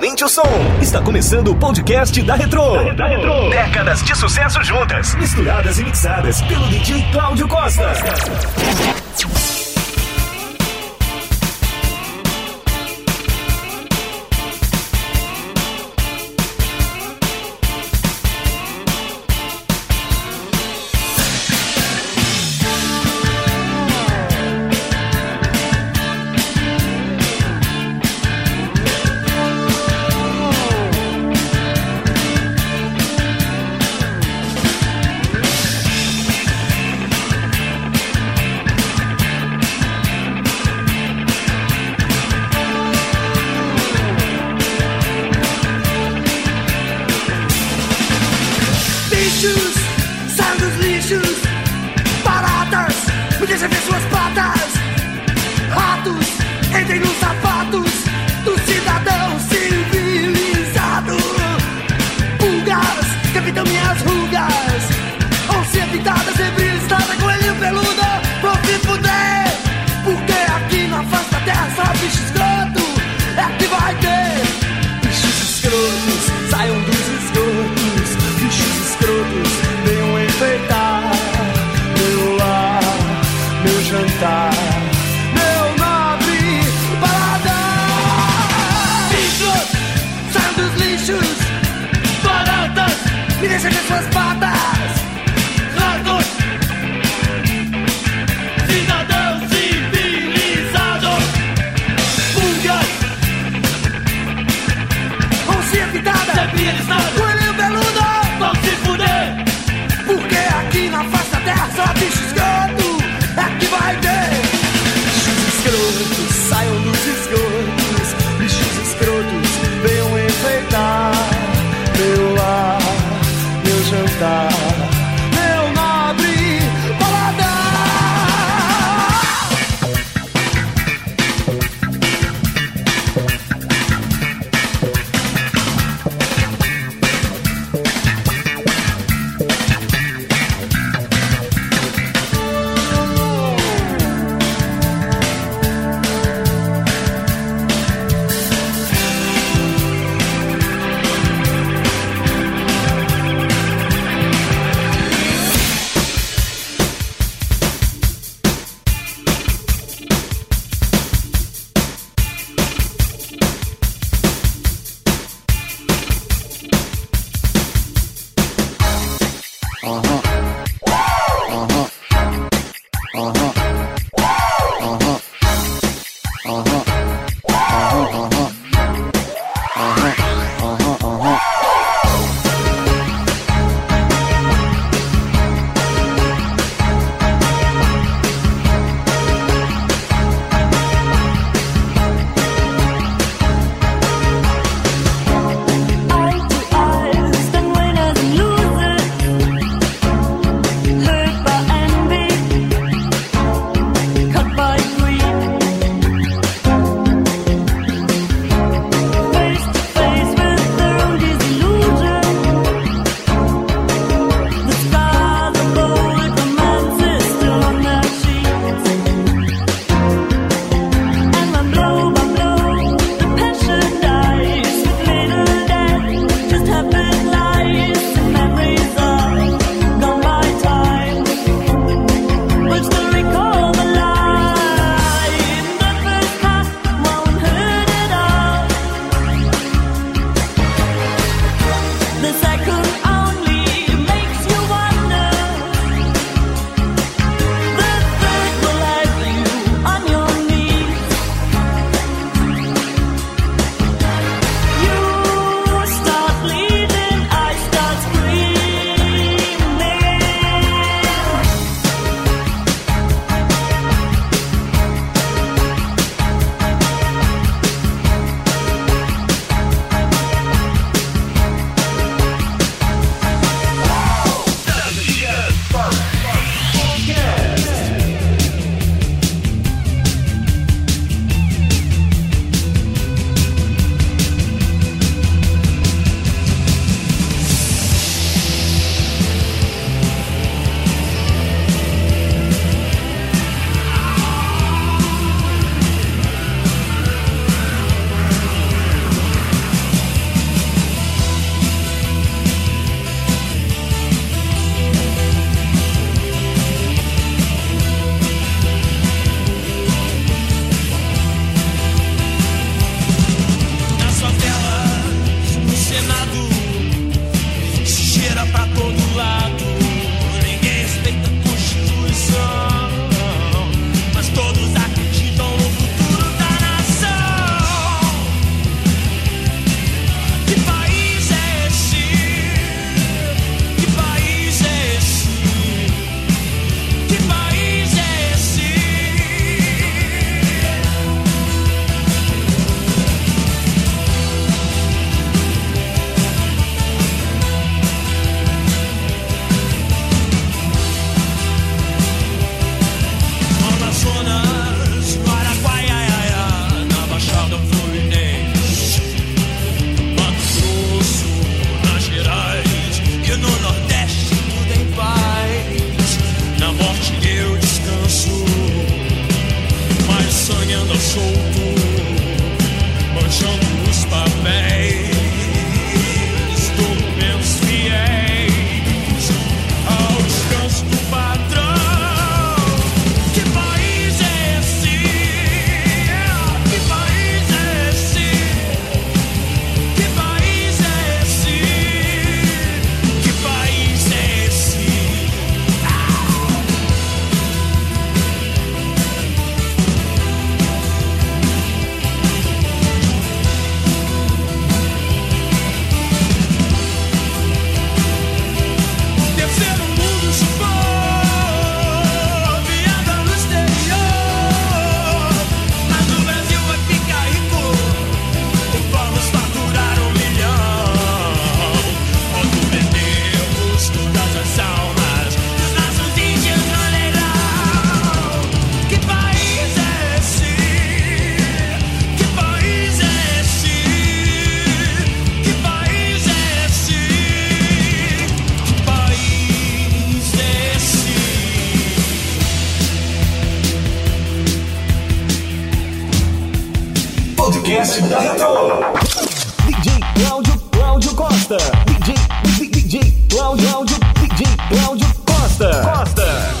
aumente o som. Está começando o podcast da Retro. Da, da Retro. Décadas de sucesso juntas, misturadas e mixadas pelo DJ Cláudio Costa. Podcast da Retro. DJ Cláudio Cláudio Costa. DJ DJ Cláudio Cláudio DJ Cláudio Costa. Costa.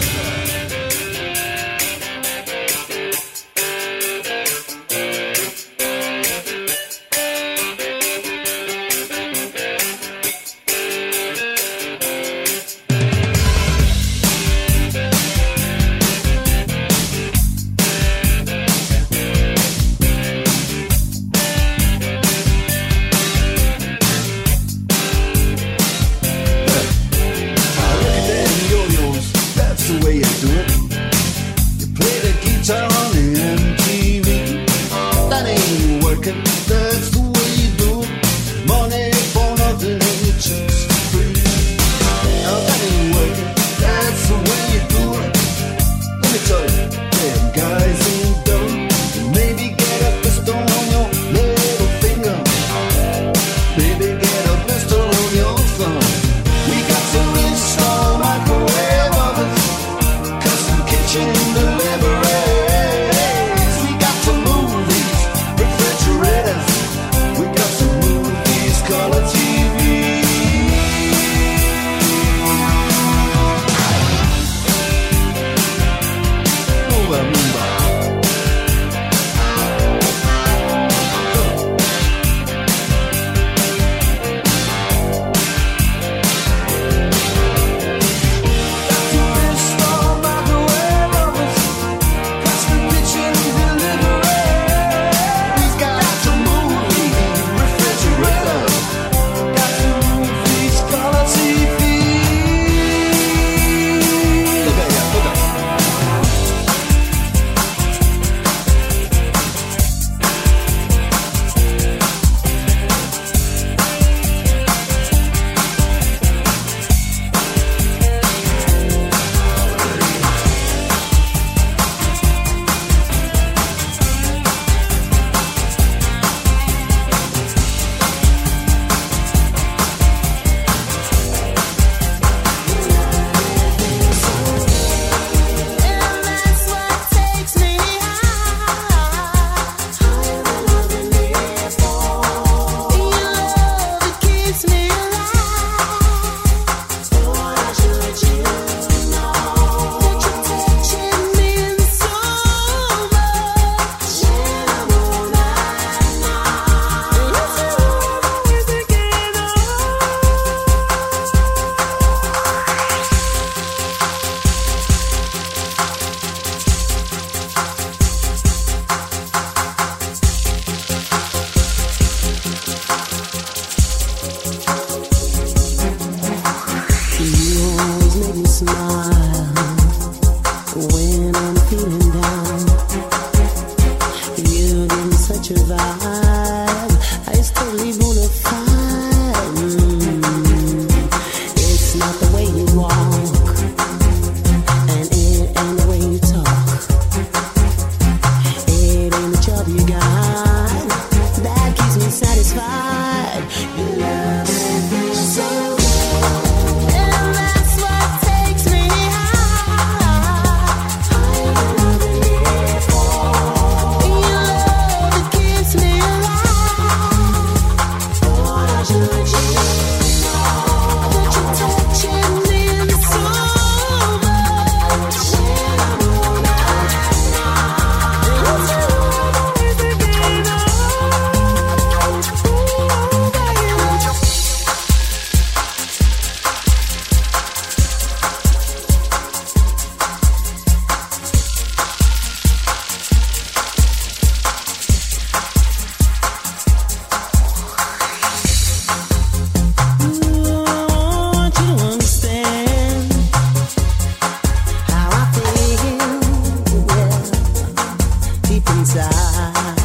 deep inside.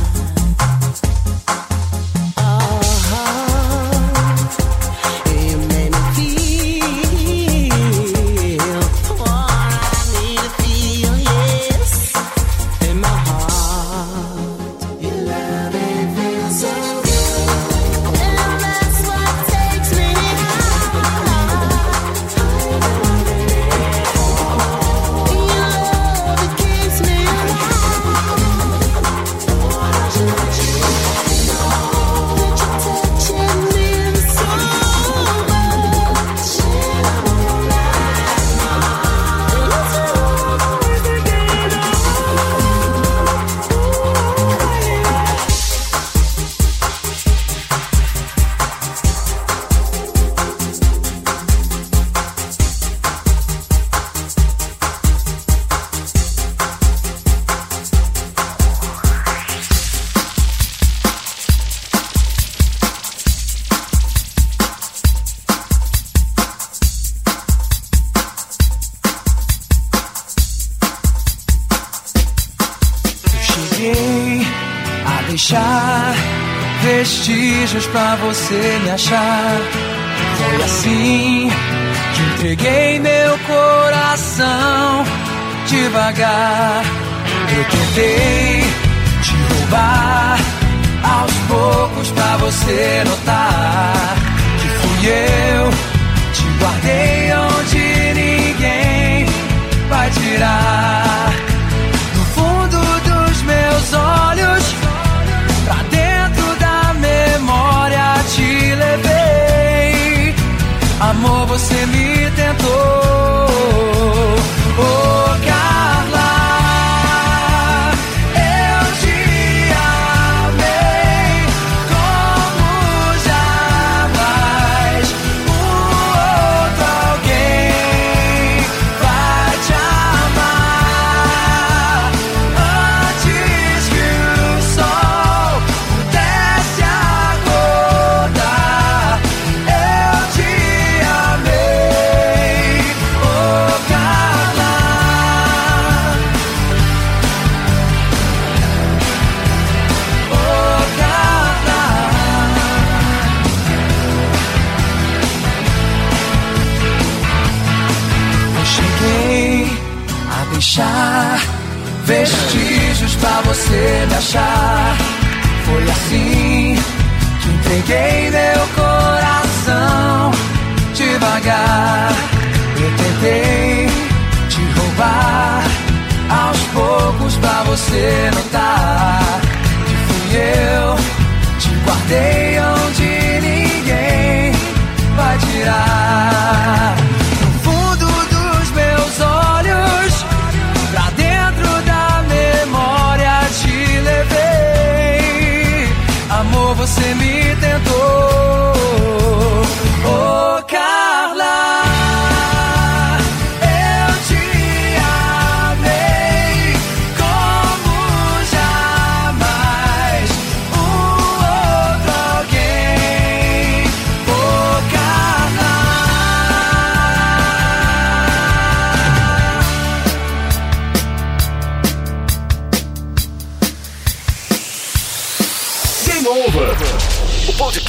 Vestígios pra você me achar. Foi assim que entreguei meu coração devagar. Eu tentei te roubar aos poucos pra você notar que fui eu. Te guardei onde ninguém vai tirar. Você me tentou. Oh, pra você notar que fui eu. Te guardei onde ninguém vai tirar. No fundo dos meus olhos, pra dentro da memória te levei. Amor, você me